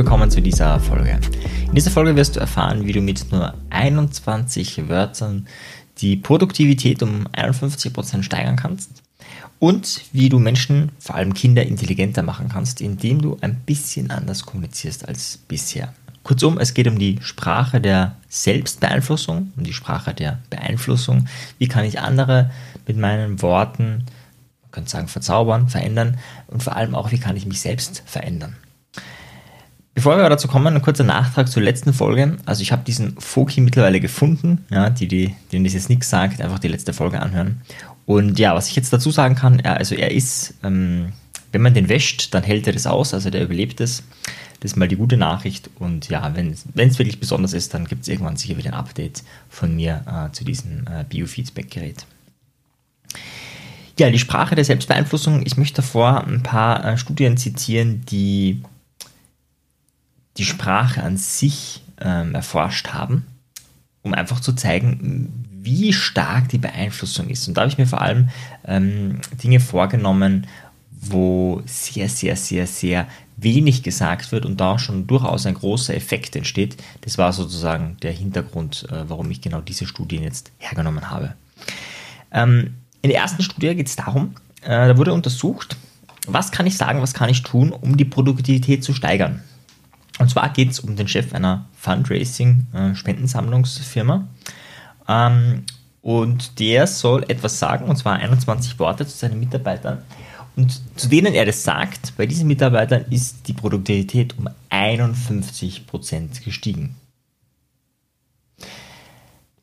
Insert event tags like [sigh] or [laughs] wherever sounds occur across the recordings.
willkommen zu dieser Folge. In dieser Folge wirst du erfahren, wie du mit nur 21 Wörtern die Produktivität um 51% steigern kannst und wie du Menschen, vor allem Kinder, intelligenter machen kannst, indem du ein bisschen anders kommunizierst als bisher. Kurzum, es geht um die Sprache der Selbstbeeinflussung, um die Sprache der Beeinflussung. Wie kann ich andere mit meinen Worten, man könnte sagen, verzaubern, verändern und vor allem auch, wie kann ich mich selbst verändern. Bevor wir dazu kommen, ein kurzer Nachtrag zur letzten Folge. Also ich habe diesen Foki mittlerweile gefunden, ja, die, die, denen das jetzt nichts sagt, einfach die letzte Folge anhören. Und ja, was ich jetzt dazu sagen kann, also er ist, ähm, wenn man den wäscht, dann hält er das aus, also der überlebt es. Das ist mal die gute Nachricht. Und ja, wenn es wirklich besonders ist, dann gibt es irgendwann sicher wieder ein Update von mir äh, zu diesem äh, Biofeedback-Gerät. Ja, die Sprache der Selbstbeeinflussung. Ich möchte davor ein paar äh, Studien zitieren, die die Sprache an sich ähm, erforscht haben, um einfach zu zeigen, wie stark die Beeinflussung ist. Und da habe ich mir vor allem ähm, Dinge vorgenommen, wo sehr, sehr, sehr, sehr wenig gesagt wird und da schon durchaus ein großer Effekt entsteht. Das war sozusagen der Hintergrund, äh, warum ich genau diese Studien jetzt hergenommen habe. Ähm, in der ersten Studie geht es darum, äh, da wurde untersucht, was kann ich sagen, was kann ich tun, um die Produktivität zu steigern. Und zwar geht es um den Chef einer Fundraising-Spendensammlungsfirma. Ähm, und der soll etwas sagen, und zwar 21 Worte zu seinen Mitarbeitern. Und zu denen er das sagt, bei diesen Mitarbeitern ist die Produktivität um 51% gestiegen.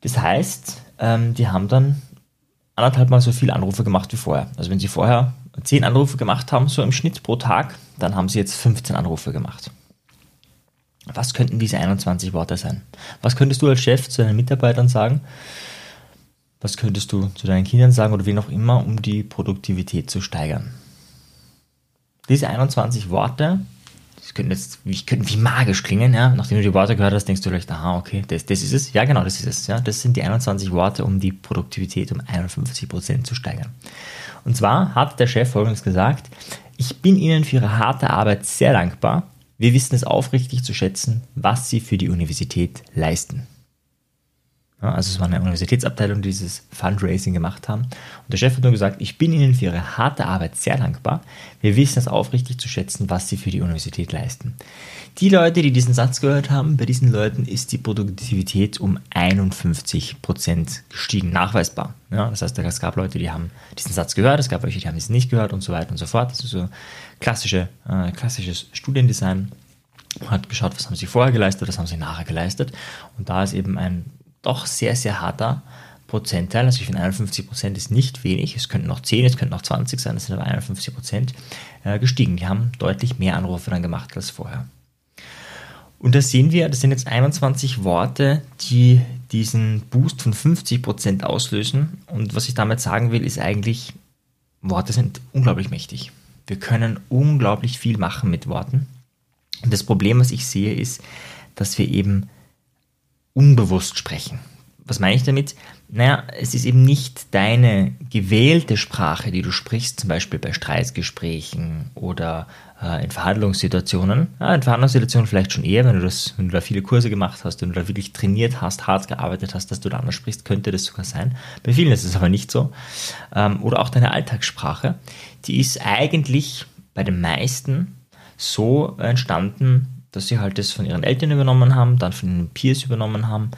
Das heißt, ähm, die haben dann anderthalb Mal so viele Anrufe gemacht wie vorher. Also wenn sie vorher 10 Anrufe gemacht haben, so im Schnitt pro Tag, dann haben sie jetzt 15 Anrufe gemacht. Was könnten diese 21 Worte sein? Was könntest du als Chef zu deinen Mitarbeitern sagen? Was könntest du zu deinen Kindern sagen oder wie noch immer, um die Produktivität zu steigern? Diese 21 Worte, das könnten jetzt wie, könnten wie magisch klingen, ja. Nachdem du die Worte gehört hast, denkst du vielleicht, aha, okay, das, das ist es. Ja, genau, das ist es. Ja. Das sind die 21 Worte, um die Produktivität um 51% zu steigern. Und zwar hat der Chef folgendes gesagt, ich bin Ihnen für Ihre harte Arbeit sehr dankbar wir wissen es aufrichtig zu schätzen, was sie für die Universität leisten. Also es war eine Universitätsabteilung, die dieses Fundraising gemacht haben. Und der Chef hat nur gesagt, ich bin Ihnen für Ihre harte Arbeit sehr dankbar. Wir wissen es aufrichtig zu schätzen, was Sie für die Universität leisten. Die Leute, die diesen Satz gehört haben, bei diesen Leuten ist die Produktivität um 51 Prozent gestiegen, nachweisbar. Ja, das heißt, es gab Leute, die haben diesen Satz gehört, es gab welche, die haben es nicht gehört und so weiter und so fort. Das ist so klassische, äh, klassisches Studiendesign. Man hat geschaut, was haben sie vorher geleistet, was haben sie nachher geleistet. Und da ist eben ein doch sehr, sehr harter Prozentteil. Also ich finde 51 Prozent ist nicht wenig. Es könnten noch 10, es könnten noch 20 sein, es sind aber 51 Prozent äh, gestiegen. Die haben deutlich mehr Anrufe dann gemacht als vorher. Und da sehen wir, das sind jetzt 21 Worte, die diesen Boost von 50 Prozent auslösen. Und was ich damit sagen will, ist eigentlich, Worte sind unglaublich mächtig. Wir können unglaublich viel machen mit Worten. Und das Problem, was ich sehe, ist, dass wir eben unbewusst sprechen. Was meine ich damit? Naja, es ist eben nicht deine gewählte Sprache, die du sprichst, zum Beispiel bei Streitgesprächen oder äh, in Verhandlungssituationen. Ja, in Verhandlungssituationen vielleicht schon eher, wenn du, das, wenn du da viele Kurse gemacht hast, wenn du da wirklich trainiert hast, hart gearbeitet hast, dass du da anders sprichst, könnte das sogar sein. Bei vielen ist es aber nicht so. Ähm, oder auch deine Alltagssprache, die ist eigentlich bei den meisten so entstanden, dass sie halt das von ihren Eltern übernommen haben, dann von den Peers übernommen haben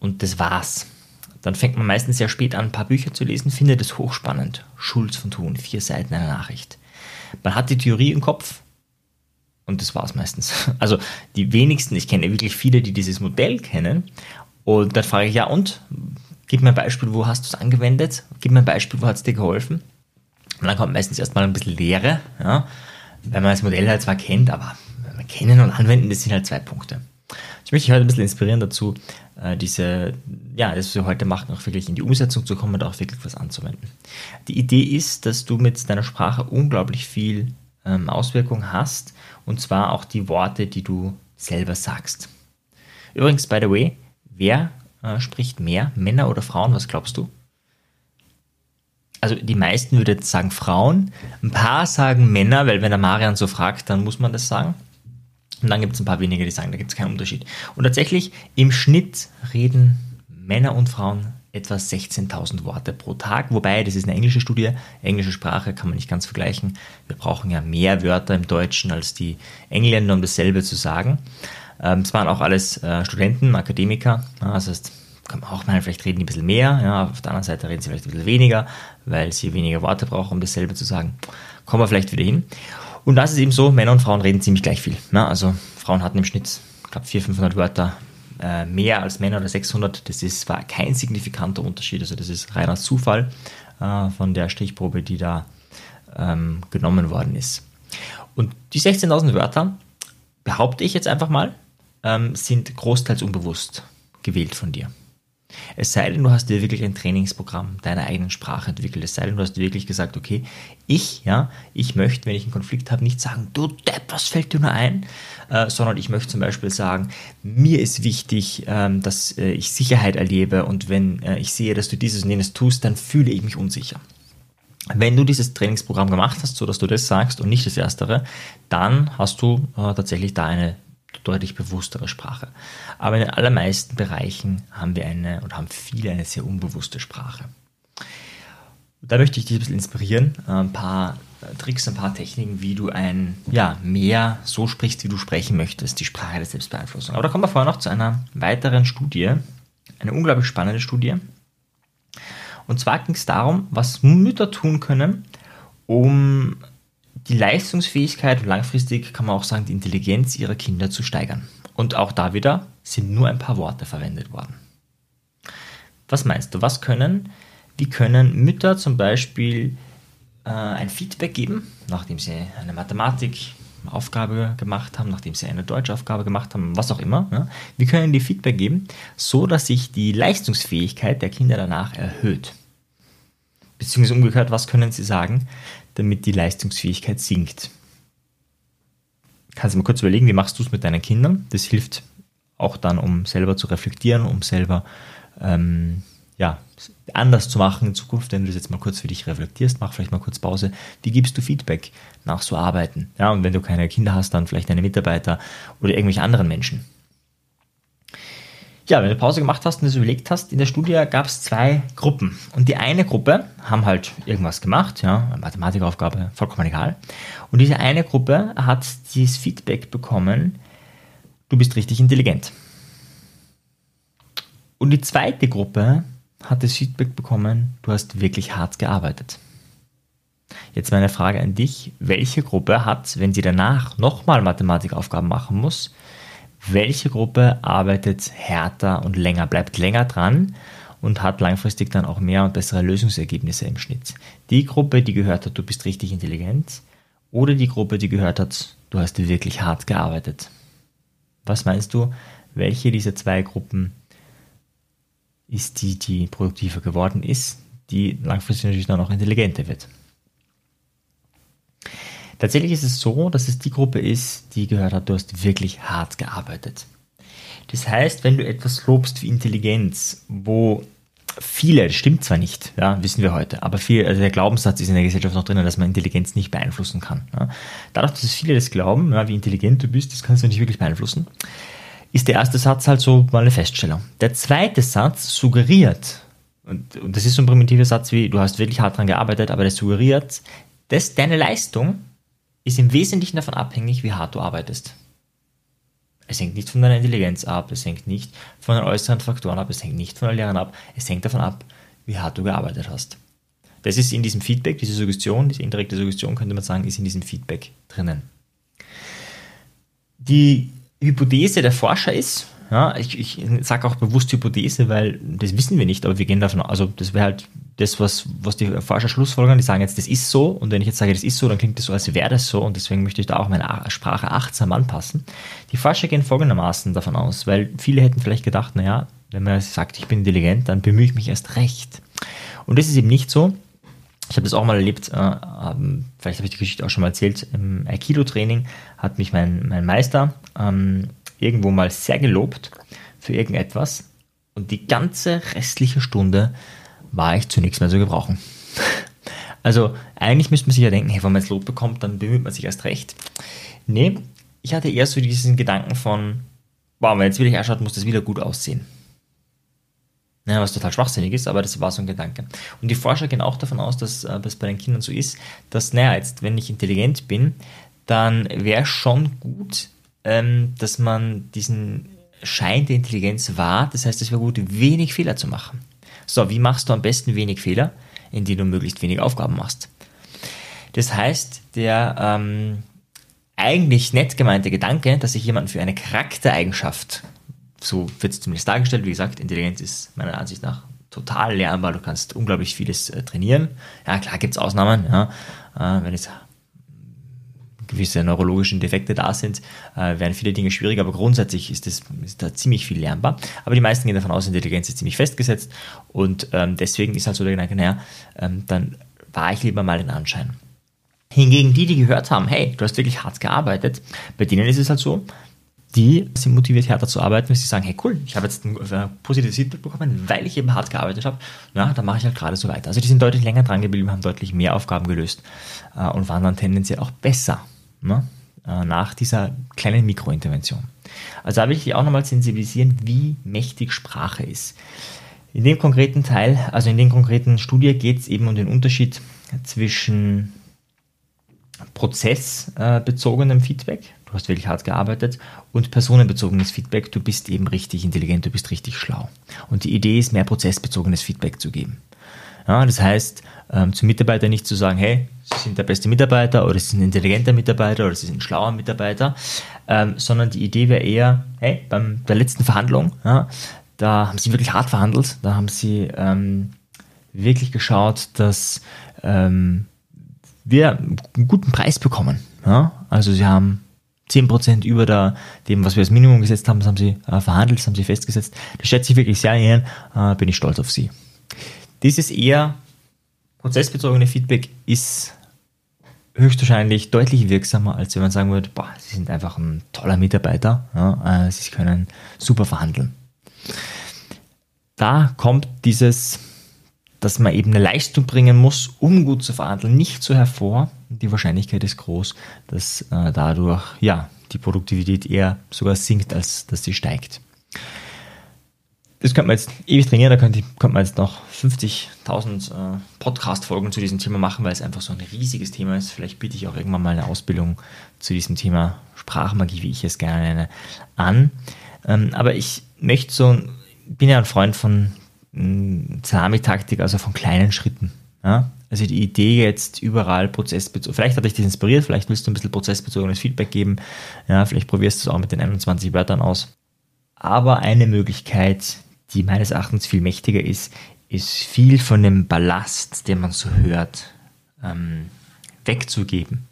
und das war's. Dann fängt man meistens sehr spät an, ein paar Bücher zu lesen, findet es hochspannend. Schulz von Thun, vier Seiten einer Nachricht. Man hat die Theorie im Kopf und das war's meistens. [laughs] Also die wenigsten, ich kenne wirklich viele, die dieses Modell kennen. Und dann frage ich, ja und? Gib mir ein Beispiel, wo hast du es angewendet? Gib mir ein Beispiel, wo hat es dir geholfen? Und dann kommt meistens erstmal ein bisschen Lehre, ja, weil man das Modell halt zwar kennt, aber Kennen und Anwenden, das sind halt zwei Punkte. Ich möchte dich heute ein bisschen inspirieren dazu, äh, diese, ja, das wir heute machen, auch wirklich in die Umsetzung zu kommen und auch wirklich was anzuwenden. Die Idee ist, dass du mit deiner Sprache unglaublich viel ähm, Auswirkung hast und zwar auch die Worte, die du selber sagst. Übrigens, by the way, wer äh, spricht mehr, Männer oder Frauen? Was glaubst du? Also die meisten würden jetzt sagen Frauen, ein paar sagen Männer, weil wenn der Marian so fragt, dann muss man das sagen. Und dann gibt es ein paar wenige, die sagen, da gibt es keinen Unterschied. Und tatsächlich, im Schnitt reden Männer und Frauen etwa 16.000 Worte pro Tag, wobei das ist eine englische Studie, englische Sprache kann man nicht ganz vergleichen. Wir brauchen ja mehr Wörter im Deutschen als die Engländer, um dasselbe zu sagen. Ähm, es waren auch alles äh, Studenten, Akademiker, das heißt, kann man auch mal, vielleicht reden die ein bisschen mehr, ja, auf der anderen Seite reden sie vielleicht ein bisschen weniger, weil sie weniger Worte brauchen, um dasselbe zu sagen. Kommen wir vielleicht wieder hin. Und das ist eben so, Männer und Frauen reden ziemlich gleich viel. Ne? Also Frauen hatten im Schnitt, ich glaube, 400, 500 Wörter äh, mehr als Männer oder 600. Das ist, war kein signifikanter Unterschied. Also das ist reiner Zufall äh, von der Strichprobe, die da ähm, genommen worden ist. Und die 16.000 Wörter, behaupte ich jetzt einfach mal, ähm, sind großteils unbewusst gewählt von dir. Es sei denn, du hast dir wirklich ein Trainingsprogramm deiner eigenen Sprache entwickelt. Es sei denn, du hast wirklich gesagt, okay, ich, ja, ich möchte, wenn ich einen Konflikt habe, nicht sagen, du Depp, was fällt dir nur ein? Äh, sondern ich möchte zum Beispiel sagen, mir ist wichtig, ähm, dass äh, ich Sicherheit erlebe und wenn äh, ich sehe, dass du dieses und jenes tust, dann fühle ich mich unsicher. Wenn du dieses Trainingsprogramm gemacht hast, so dass du das sagst und nicht das Erstere, dann hast du äh, tatsächlich da eine deutlich bewusstere Sprache. Aber in den allermeisten Bereichen haben wir eine und haben viele eine sehr unbewusste Sprache. Da möchte ich dich ein bisschen inspirieren, ein paar Tricks, ein paar Techniken, wie du ein ja, mehr so sprichst, wie du sprechen möchtest, die Sprache der Selbstbeeinflussung. Aber da kommen wir vorher noch zu einer weiteren Studie, eine unglaublich spannende Studie. Und zwar ging es darum, was Mütter tun können, um die Leistungsfähigkeit und langfristig kann man auch sagen, die Intelligenz ihrer Kinder zu steigern. Und auch da wieder sind nur ein paar Worte verwendet worden. Was meinst du, was können, wie können Mütter zum Beispiel äh, ein Feedback geben, nachdem sie eine Mathematikaufgabe gemacht haben, nachdem sie eine Deutschaufgabe gemacht haben, was auch immer. Ja? Wie können die Feedback geben, so dass sich die Leistungsfähigkeit der Kinder danach erhöht? Beziehungsweise umgekehrt, was können sie sagen, damit die Leistungsfähigkeit sinkt. Kannst du mal kurz überlegen, wie machst du es mit deinen Kindern? Das hilft auch dann, um selber zu reflektieren, um selber ähm, ja, anders zu machen in Zukunft, wenn du das jetzt mal kurz für dich reflektierst, mach vielleicht mal kurz Pause. Wie gibst du Feedback nach so Arbeiten? Ja, und wenn du keine Kinder hast, dann vielleicht deine Mitarbeiter oder irgendwelche anderen Menschen. Ja, wenn du Pause gemacht hast und das überlegt hast, in der Studie gab es zwei Gruppen. Und die eine Gruppe haben halt irgendwas gemacht, ja, Mathematikaufgabe, vollkommen egal. Und diese eine Gruppe hat dieses Feedback bekommen, du bist richtig intelligent. Und die zweite Gruppe hat das Feedback bekommen, du hast wirklich hart gearbeitet. Jetzt meine Frage an dich, welche Gruppe hat, wenn sie danach nochmal Mathematikaufgaben machen muss, welche Gruppe arbeitet härter und länger, bleibt länger dran und hat langfristig dann auch mehr und bessere Lösungsergebnisse im Schnitt. Die Gruppe, die gehört hat, du bist richtig intelligent, oder die Gruppe, die gehört hat, du hast wirklich hart gearbeitet. Was meinst du, welche dieser zwei Gruppen ist die, die produktiver geworden ist, die langfristig natürlich dann auch intelligenter wird? Tatsächlich ist es so, dass es die Gruppe ist, die gehört hat, du hast wirklich hart gearbeitet. Das heißt, wenn du etwas lobst wie Intelligenz, wo viele, das stimmt zwar nicht, ja, wissen wir heute, aber viel, also der Glaubenssatz ist in der Gesellschaft noch drin, dass man Intelligenz nicht beeinflussen kann. Ja. Dadurch, dass viele das glauben, ja, wie intelligent du bist, das kannst du nicht wirklich beeinflussen, ist der erste Satz halt so mal eine Feststellung. Der zweite Satz suggeriert, und, und das ist so ein primitiver Satz wie, du hast wirklich hart daran gearbeitet, aber das suggeriert, dass deine Leistung ist im Wesentlichen davon abhängig, wie hart du arbeitest. Es hängt nicht von deiner Intelligenz ab, es hängt nicht von den äußeren Faktoren ab, es hängt nicht von den Lehrern ab, es hängt davon ab, wie hart du gearbeitet hast. Das ist in diesem Feedback, diese Suggestion, diese indirekte Suggestion, könnte man sagen, ist in diesem Feedback drinnen. Die Hypothese der Forscher ist, ja, ich, ich sage auch bewusst Hypothese, weil das wissen wir nicht, aber wir gehen davon aus, also das wäre halt das, was, was die Forscher schlussfolgern, die sagen jetzt, das ist so und wenn ich jetzt sage, das ist so, dann klingt das so, als wäre das so und deswegen möchte ich da auch meine Sprache achtsam anpassen. Die Forscher gehen folgendermaßen davon aus, weil viele hätten vielleicht gedacht, naja, wenn man sagt, ich bin intelligent, dann bemühe ich mich erst recht. Und das ist eben nicht so. Ich habe das auch mal erlebt, äh, ähm, vielleicht habe ich die Geschichte auch schon mal erzählt, im Aikido-Training hat mich mein, mein Meister ähm, irgendwo mal sehr gelobt für irgendetwas und die ganze restliche Stunde war ich zunächst mal zu gebrauchen. [laughs] Also eigentlich müsste man sich ja denken, hey, wenn man jetzt Lob bekommt, dann bemüht man sich erst recht. Nee, ich hatte eher so diesen Gedanken von, wow, wenn jetzt wieder anschaut, muss das wieder gut aussehen. Ja, was total schwachsinnig ist, aber das war so ein Gedanke. Und die Forscher gehen auch davon aus, dass äh, das bei den Kindern so ist, dass, naja, jetzt, wenn ich intelligent bin, dann wäre schon gut, ähm, dass man diesen Schein der Intelligenz wahrt. Das heißt, es wäre gut, wenig Fehler zu machen. So, wie machst du am besten wenig Fehler? Indem du möglichst wenig Aufgaben machst. Das heißt, der ähm, eigentlich nett gemeinte Gedanke, dass ich jemanden für eine Charaktereigenschaft so wird es zumindest dargestellt. Wie gesagt, Intelligenz ist meiner Ansicht nach total lernbar. Du kannst unglaublich vieles äh, trainieren. Ja, klar gibt es Ausnahmen. Ja. Äh, wenn es gewisse neurologischen Defekte da sind, äh, werden viele Dinge schwieriger, aber grundsätzlich ist, das, ist da ziemlich viel lernbar. Aber die meisten gehen davon aus, Intelligenz ist ziemlich festgesetzt und ähm, deswegen ist halt so der Gedanke, naja, ähm, dann war ich lieber mal den Anschein. Hingegen die, die gehört haben, hey, du hast wirklich hart gearbeitet, bei denen ist es halt so, die sind motiviert, härter zu arbeiten, weil sie sagen, hey cool, ich habe jetzt ein äh, positives Feedback bekommen, weil ich eben hart gearbeitet habe. Ja, dann mache ich halt gerade so weiter. Also die sind deutlich länger dran geblieben, haben deutlich mehr Aufgaben gelöst äh, und waren dann tendenziell auch besser ne? äh, nach dieser kleinen Mikrointervention. Also da will ich dich auch nochmal sensibilisieren, wie mächtig Sprache ist. In dem konkreten Teil, also in der konkreten Studie geht es eben um den Unterschied zwischen prozessbezogenem Feedback, du hast wirklich hart gearbeitet, und personenbezogenes Feedback, du bist eben richtig intelligent, du bist richtig schlau. Und die Idee ist, mehr prozessbezogenes Feedback zu geben. Ja, das heißt, ähm, zum Mitarbeiter nicht zu sagen, hey, Sie sind der beste Mitarbeiter oder Sie sind ein intelligenter Mitarbeiter oder Sie sind ein schlauer Mitarbeiter, ähm, sondern die Idee wäre eher, hey, bei der letzten Verhandlung, ja, da haben Sie wirklich hart verhandelt, da haben Sie ähm, wirklich geschaut, dass ähm, wir einen guten Preis bekommen. Ja? Also sie haben 10% über der, dem, was wir als Minimum gesetzt haben, das haben sie äh, verhandelt, das haben sie festgesetzt. Das schätze ich wirklich sehr ehren, äh, bin ich stolz auf sie. Dieses eher prozessbezogene Feedback ist höchstwahrscheinlich deutlich wirksamer, als wenn man sagen würde, boah, sie sind einfach ein toller Mitarbeiter, ja, äh, sie können super verhandeln. Da kommt dieses dass man eben eine Leistung bringen muss, um gut zu verhandeln, nicht so hervor. Die Wahrscheinlichkeit ist groß, dass äh, dadurch ja, die Produktivität eher sogar sinkt, als dass sie steigt. Das könnte man jetzt ewig trainieren, da könnte, könnte man jetzt noch 50.000 äh, Podcast-Folgen zu diesem Thema machen, weil es einfach so ein riesiges Thema ist. Vielleicht biete ich auch irgendwann mal eine Ausbildung zu diesem Thema Sprachmagie, wie ich es gerne nenne, an. Ähm, aber ich möchte so, bin ja ein Freund von Salami-Taktik, also von kleinen Schritten. Ja? Also die Idee jetzt überall prozessbezogen, vielleicht hat dich das inspiriert, vielleicht willst du ein bisschen prozessbezogenes Feedback geben, ja, vielleicht probierst du es auch mit den 21 Wörtern aus. Aber eine Möglichkeit, die meines Erachtens viel mächtiger ist, ist viel von dem Ballast, den man so hört, ähm, wegzugeben.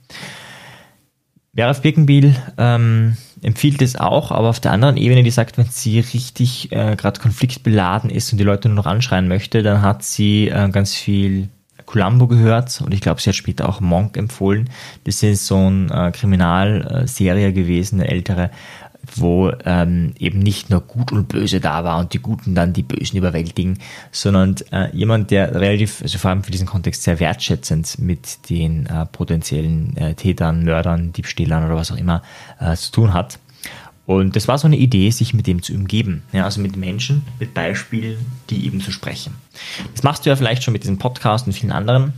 Werf Birkenbiel ähm, empfiehlt es auch, aber auf der anderen Ebene, die sagt, wenn sie richtig äh, gerade konfliktbeladen ist und die Leute nur noch anschreien möchte, dann hat sie äh, ganz viel Columbo gehört und ich glaube, sie hat später auch Monk empfohlen. Das ist so eine äh, Kriminalserie gewesen, eine ältere, wo ähm, eben nicht nur Gut und Böse da war und die Guten dann die Bösen überwältigen, sondern äh, jemand, der relativ, also vor allem für diesen Kontext sehr wertschätzend mit den äh, potenziellen äh, Tätern, Mördern, Diebstählern oder was auch immer äh, zu tun hat. Und das war so eine Idee, sich mit dem zu umgeben. Ja, also mit Menschen, mit Beispielen, die eben zu sprechen. Das machst du ja vielleicht schon mit diesem Podcast und vielen anderen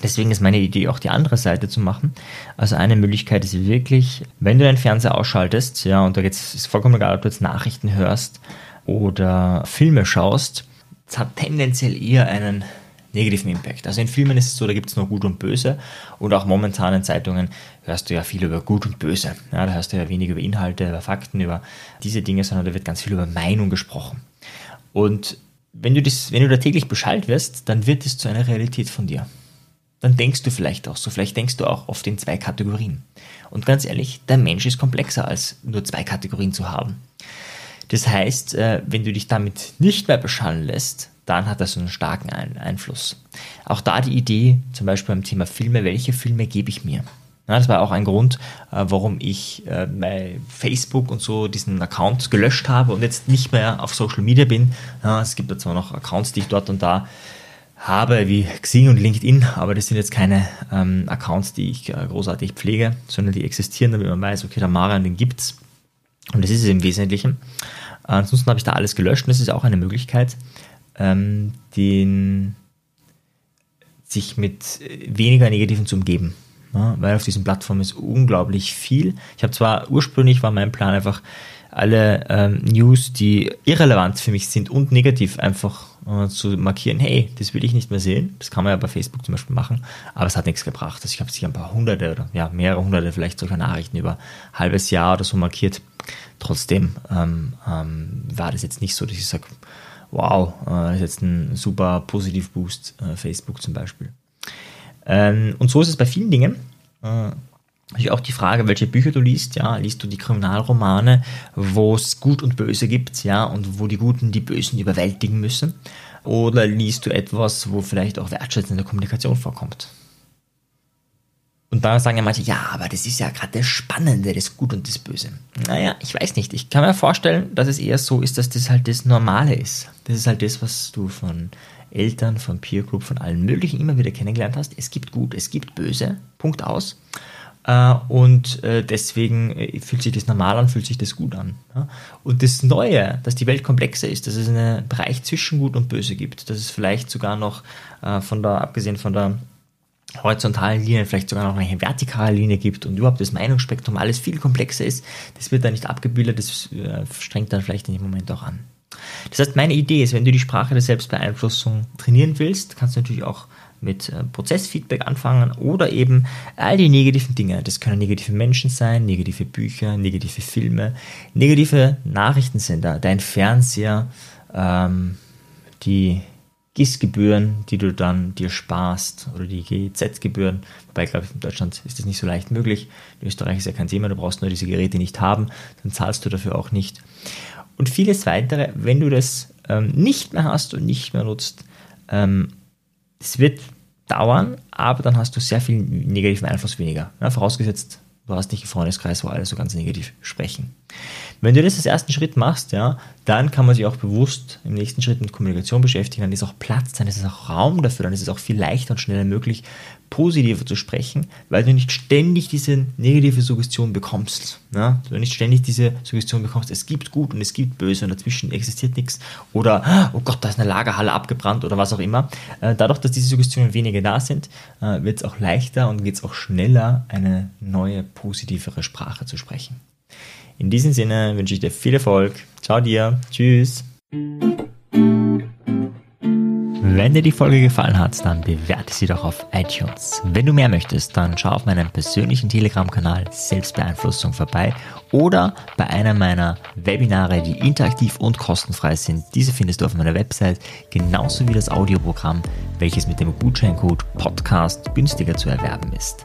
Deswegen ist meine Idee auch die andere Seite zu machen. Also eine Möglichkeit ist wirklich, wenn du deinen Fernseher ausschaltest, ja, und da geht's, ist vollkommen egal, ob du jetzt Nachrichten hörst oder Filme schaust, es hat tendenziell eher einen negativen Impact. Also in Filmen ist es so, da gibt es nur Gut und Böse und auch momentan in Zeitungen hörst du ja viel über Gut und Böse. Ja, da hörst du ja wenig über Inhalte, über Fakten, über diese Dinge, sondern da wird ganz viel über Meinung gesprochen. Und wenn du, das, wenn du da täglich Bescheid wirst, dann wird es zu einer Realität von dir dann denkst du vielleicht auch so. Vielleicht denkst du auch oft in zwei Kategorien. Und ganz ehrlich, der Mensch ist komplexer als nur zwei Kategorien zu haben. Das heißt, äh, wenn du dich damit nicht mehr beschallen lässt, dann hat das einen starken Einfluss. Auch da die Idee, zum Beispiel beim Thema Filme, welche Filme gebe ich mir? das war auch ein Grund, äh, warum ich äh, bei Facebook und so diesen Account gelöscht habe und jetzt nicht mehr auf Social Media bin. es gibt da zwar noch Accounts, die ich dort und da habe, wie Xing und LinkedIn, aber das sind jetzt keine ähm, Accounts, die ich äh, großartig pflege, sondern die existieren, damit man weiß, okay, der Marian, den gibt's. Und das ist es im Wesentlichen. Ansonsten habe ich da alles gelöscht und das ist auch eine Möglichkeit, ähm, den, sich mit weniger Negativen zu umgeben. Ja, weil auf diesen Plattformen ist unglaublich viel. Ich habe zwar ursprünglich war mein Plan einfach alle ähm, News, die irrelevant für mich sind und negativ einfach äh, zu markieren, hey, das will ich nicht mehr sehen. Das kann man ja bei Facebook zum Beispiel machen, aber es hat nichts gebracht. Also ich habe sicher ein paar hunderte oder ja, mehrere hunderte vielleicht solcher Nachrichten über ein halbes Jahr oder so markiert. Trotzdem ähm, ähm, war das jetzt nicht so, dass ich sage, wow, äh, das ist jetzt ein super Positiv-Boost, äh, Facebook zum Beispiel. Ähm, und so ist es bei vielen Dingen. Äh, auch die Frage, welche Bücher du liest, ja, liest du die Kriminalromane, wo es Gut und Böse gibt, ja, und wo die Guten die Bösen überwältigen müssen, oder liest du etwas, wo vielleicht auch wertschätzende Kommunikation vorkommt? Und da sagen ja manche, ja, aber das ist ja gerade das Spannende, das Gut und das Böse. Naja, ich weiß nicht. Ich kann mir vorstellen, dass es eher so ist, dass das halt das Normale ist. Das ist halt das, was du von Eltern, von Peer Group, von allen möglichen immer wieder kennengelernt hast. Es gibt Gut, es gibt Böse. Punkt aus. Äh, und äh, deswegen äh, fühlt sich das normal an, fühlt sich das gut an. Und das Neue, dass die Welt komplexer ist, dass es einen Bereich zwischen Gut und Böse gibt, dass es vielleicht sogar noch von der, abgesehen von der horizontalen Linie, vielleicht sogar noch eine vertikale Linie gibt und überhaupt das Meinungsspektrum alles viel komplexer ist, das wird da nicht abgebildet, das strengt dann vielleicht in dem Moment auch an. Das heißt, meine Idee ist, wenn du die Sprache der Selbstbeeinflussung trainieren willst, kannst du natürlich auch mit äh, Prozessfeedback anfangen oder eben all die negativen Dinge. Das können negative Menschen sein, negative Bücher, negative Filme, negative Nachrichtensender, dein Fernseher, ähm, die GIS-Gebühren, die du dann dir sparst oder die GZ-Gebühren. Wobei, glaube ich, in Deutschland ist das nicht so leicht möglich. In Österreich ist ja kein Thema, du brauchst nur diese Geräte nicht haben, dann zahlst du dafür auch nicht. Und vieles weitere, wenn du das ähm, nicht mehr hast und nicht mehr nutzt, ähm, es wird dauern, aber dann hast du sehr viel negativen Einfluss weniger. Ja, vorausgesetzt, du hast nicht einen Freundeskreis, wo alle so ganz negativ sprechen. Wenn du das als ersten Schritt machst, ja, dann kann man sich auch bewusst im nächsten Schritt mit Kommunikation beschäftigen, dann ist auch Platz, dann ist es auch Raum dafür, dann ist es auch viel leichter und schneller möglich, positiver zu sprechen, weil du nicht ständig diese negative Suggestion bekommst. Ja? Du nicht ständig diese Suggestion bekommst, es gibt gut und es gibt böse und dazwischen existiert nichts oder oh Gott, da ist eine Lagerhalle abgebrannt oder was auch immer. Äh, dadurch, dass diese Suggestionen weniger da sind, äh, wird es auch leichter und geht es auch schneller, eine neue, positivere Sprache zu sprechen. In diesem Sinne wünsche ich dir viel Erfolg. Ciao dir. Tschüss. Wenn dir die Folge gefallen hat, dann bewerte sie doch auf iTunes. Wenn du mehr möchtest, dann schau auf meinem persönlichen Telegram-Kanal Selbstbeeinflussung vorbei oder bei einer meiner Webinare, die interaktiv und kostenfrei sind. Diese findest du auf meiner Website, genauso wie das Audioprogramm, welches mit dem Gutscheincode Podcast günstiger zu erwerben ist.